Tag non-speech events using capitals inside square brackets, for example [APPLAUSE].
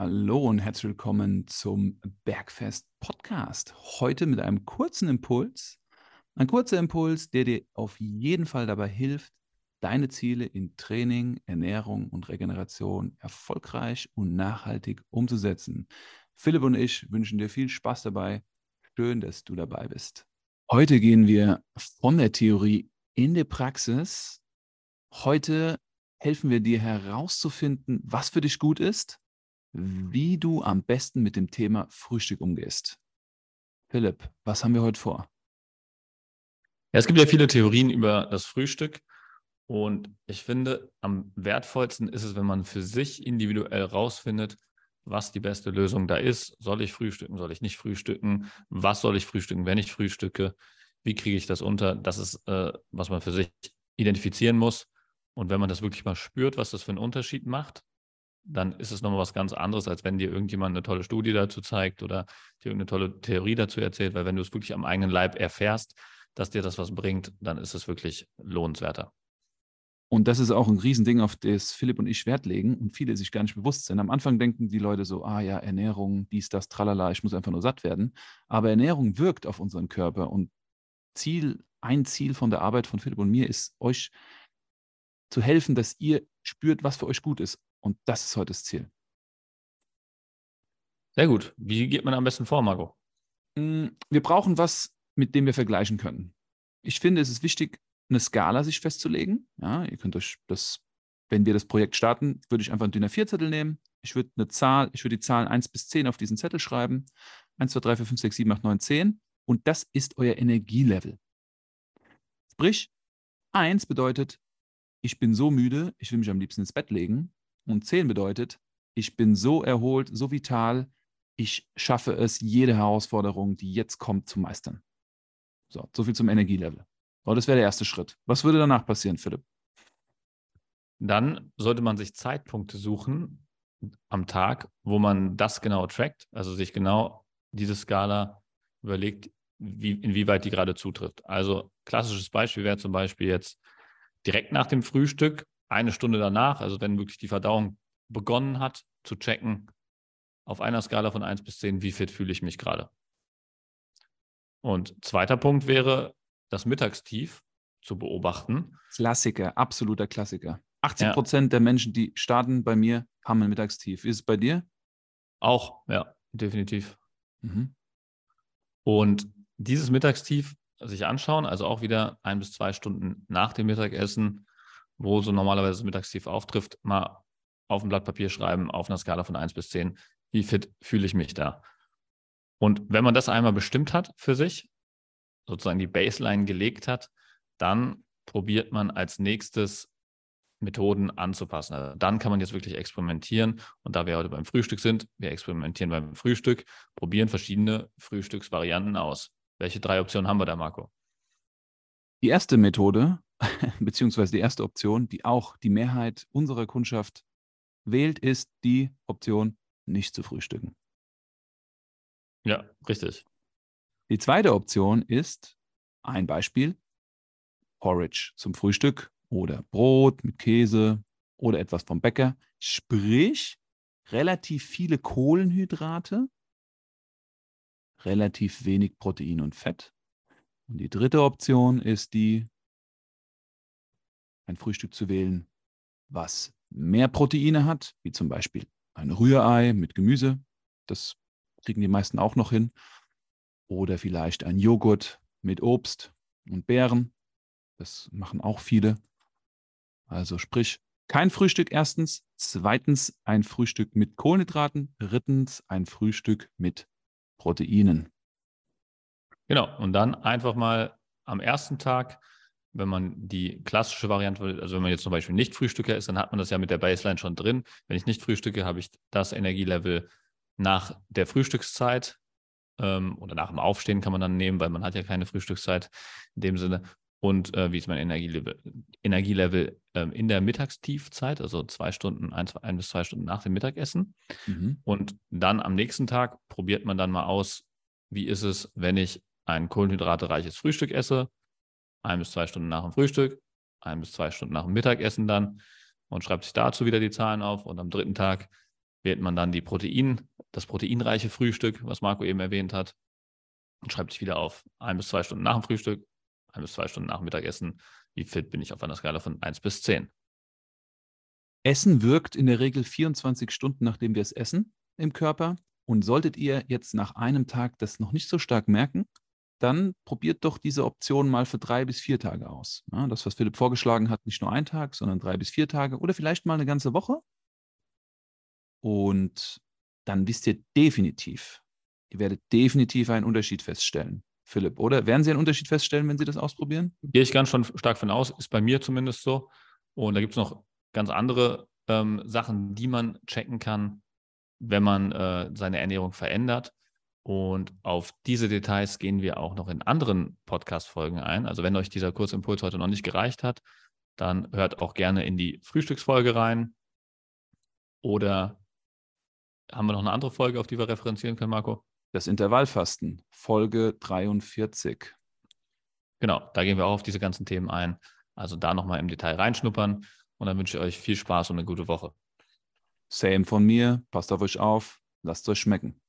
Hallo und herzlich willkommen zum Bergfest Podcast. Heute mit einem kurzen Impuls. Ein kurzer Impuls, der dir auf jeden Fall dabei hilft, deine Ziele in Training, Ernährung und Regeneration erfolgreich und nachhaltig umzusetzen. Philipp und ich wünschen dir viel Spaß dabei. Schön, dass du dabei bist. Heute gehen wir von der Theorie in die Praxis. Heute helfen wir dir herauszufinden, was für dich gut ist, wie du am besten mit dem Thema Frühstück umgehst. Philipp, was haben wir heute vor? Ja, es gibt ja viele Theorien über das Frühstück und ich finde, am wertvollsten ist es, wenn man für sich individuell rausfindet, was die beste Lösung da ist. Soll ich frühstücken, soll ich nicht frühstücken? Was soll ich frühstücken, wenn ich frühstücke? Wie kriege ich das unter? Das ist, äh, was man für sich identifizieren muss. Und wenn man das wirklich mal spürt, was das für einen Unterschied macht, dann ist es nochmal was ganz anderes, als wenn dir irgendjemand eine tolle Studie dazu zeigt oder dir irgendeine tolle Theorie dazu erzählt, weil wenn du es wirklich am eigenen Leib erfährst, dass dir das was bringt, dann ist es wirklich lohnenswerter. Und das ist auch ein Riesending, auf das Philipp und ich Wert legen und viele sich gar nicht bewusst sind. Am Anfang denken die Leute so, ah ja, Ernährung, dies, das, tralala, ich muss einfach nur satt werden. Aber Ernährung wirkt auf unseren Körper und Ziel, ein Ziel von der Arbeit von Philipp und mir ist, euch zu helfen, dass ihr spürt, was für euch gut ist. Und das ist heute das Ziel. Sehr gut. Wie geht man am besten vor, Marco? Mm, wir brauchen was, mit dem wir vergleichen können. Ich finde, es ist wichtig, eine Skala sich festzulegen. Ja, ihr könnt euch das, wenn wir das Projekt starten, würde ich einfach einen DIN A4-Zettel nehmen. Ich würde eine Zahl, ich würde die Zahlen 1 bis 10 auf diesen Zettel schreiben. 1, 2, 3, 4, 5, 6, 7, 8, 9, 10. Und das ist euer Energielevel. Sprich, 1 bedeutet, ich bin so müde, ich will mich am liebsten ins Bett legen. Und 10 bedeutet, ich bin so erholt, so vital, ich schaffe es, jede Herausforderung, die jetzt kommt, zu meistern. So, so viel zum Energielevel. Aber das wäre der erste Schritt. Was würde danach passieren, Philipp? Dann sollte man sich Zeitpunkte suchen am Tag, wo man das genau trackt, also sich genau diese Skala überlegt, wie, inwieweit die gerade zutrifft. Also klassisches Beispiel wäre zum Beispiel jetzt direkt nach dem Frühstück, eine Stunde danach, also wenn wirklich die Verdauung begonnen hat, zu checken, auf einer Skala von 1 bis 10, wie fit fühle ich mich gerade. Und zweiter Punkt wäre, das Mittagstief zu beobachten. Klassiker, absoluter Klassiker. 80 Prozent ja. der Menschen, die starten bei mir, haben ein Mittagstief. Ist es bei dir? Auch, ja, definitiv. Mhm. Und dieses Mittagstief sich anschauen, also auch wieder ein bis zwei Stunden nach dem Mittagessen, wo so normalerweise Mittagstief auftrifft, mal auf ein Blatt Papier schreiben, auf einer Skala von 1 bis 10, wie fit fühle ich mich da. Und wenn man das einmal bestimmt hat für sich, sozusagen die Baseline gelegt hat, dann probiert man als nächstes Methoden anzupassen. Also dann kann man jetzt wirklich experimentieren. Und da wir heute beim Frühstück sind, wir experimentieren beim Frühstück, probieren verschiedene Frühstücksvarianten aus. Welche drei Optionen haben wir da, Marco? Die erste Methode, [LAUGHS] beziehungsweise die erste Option, die auch die Mehrheit unserer Kundschaft wählt, ist die Option, nicht zu frühstücken. Ja, richtig. Die zweite Option ist ein Beispiel, Porridge zum Frühstück oder Brot mit Käse oder etwas vom Bäcker. Sprich, relativ viele Kohlenhydrate, relativ wenig Protein und Fett. Und die dritte Option ist die, ein Frühstück zu wählen, was mehr Proteine hat, wie zum Beispiel ein Rührei mit Gemüse. Das kriegen die meisten auch noch hin. Oder vielleicht ein Joghurt mit Obst und Beeren. Das machen auch viele. Also sprich, kein Frühstück erstens. Zweitens ein Frühstück mit Kohlenhydraten. Drittens ein Frühstück mit Proteinen. Genau. Und dann einfach mal am ersten Tag, wenn man die klassische Variante, also wenn man jetzt zum Beispiel nicht Frühstücker ist, dann hat man das ja mit der Baseline schon drin. Wenn ich nicht frühstücke, habe ich das Energielevel nach der Frühstückszeit ähm, oder nach dem Aufstehen kann man dann nehmen, weil man hat ja keine Frühstückszeit in dem Sinne. Und äh, wie ist mein Energielevel, Energielevel ähm, in der Mittagstiefzeit, also zwei Stunden, ein, zwei, ein, bis zwei Stunden nach dem Mittagessen. Mhm. Und dann am nächsten Tag probiert man dann mal aus, wie ist es, wenn ich ein kohlenhydratereiches Frühstück esse, ein bis zwei Stunden nach dem Frühstück, ein bis zwei Stunden nach dem Mittagessen dann und schreibt sich dazu wieder die Zahlen auf. Und am dritten Tag wählt man dann die Protein, das proteinreiche Frühstück, was Marco eben erwähnt hat, und schreibt sich wieder auf ein bis zwei Stunden nach dem Frühstück, ein bis zwei Stunden nach dem Mittagessen. Wie fit bin ich auf einer Skala von 1 bis 10? Essen wirkt in der Regel 24 Stunden, nachdem wir es essen im Körper. Und solltet ihr jetzt nach einem Tag das noch nicht so stark merken, dann probiert doch diese Option mal für drei bis vier Tage aus. Ja, das, was Philipp vorgeschlagen hat, nicht nur ein Tag, sondern drei bis vier Tage oder vielleicht mal eine ganze Woche. Und dann wisst ihr definitiv, ihr werdet definitiv einen Unterschied feststellen. Philipp, oder? Werden Sie einen Unterschied feststellen, wenn Sie das ausprobieren? Gehe ich ganz schon stark von aus, ist bei mir zumindest so. Und da gibt es noch ganz andere ähm, Sachen, die man checken kann, wenn man äh, seine Ernährung verändert. Und auf diese Details gehen wir auch noch in anderen Podcast-Folgen ein. Also wenn euch dieser Kurzimpuls heute noch nicht gereicht hat, dann hört auch gerne in die Frühstücksfolge rein. Oder haben wir noch eine andere Folge, auf die wir referenzieren können, Marco? Das Intervallfasten, Folge 43. Genau, da gehen wir auch auf diese ganzen Themen ein. Also da nochmal im Detail reinschnuppern und dann wünsche ich euch viel Spaß und eine gute Woche. Same von mir, passt auf euch auf, lasst es euch schmecken.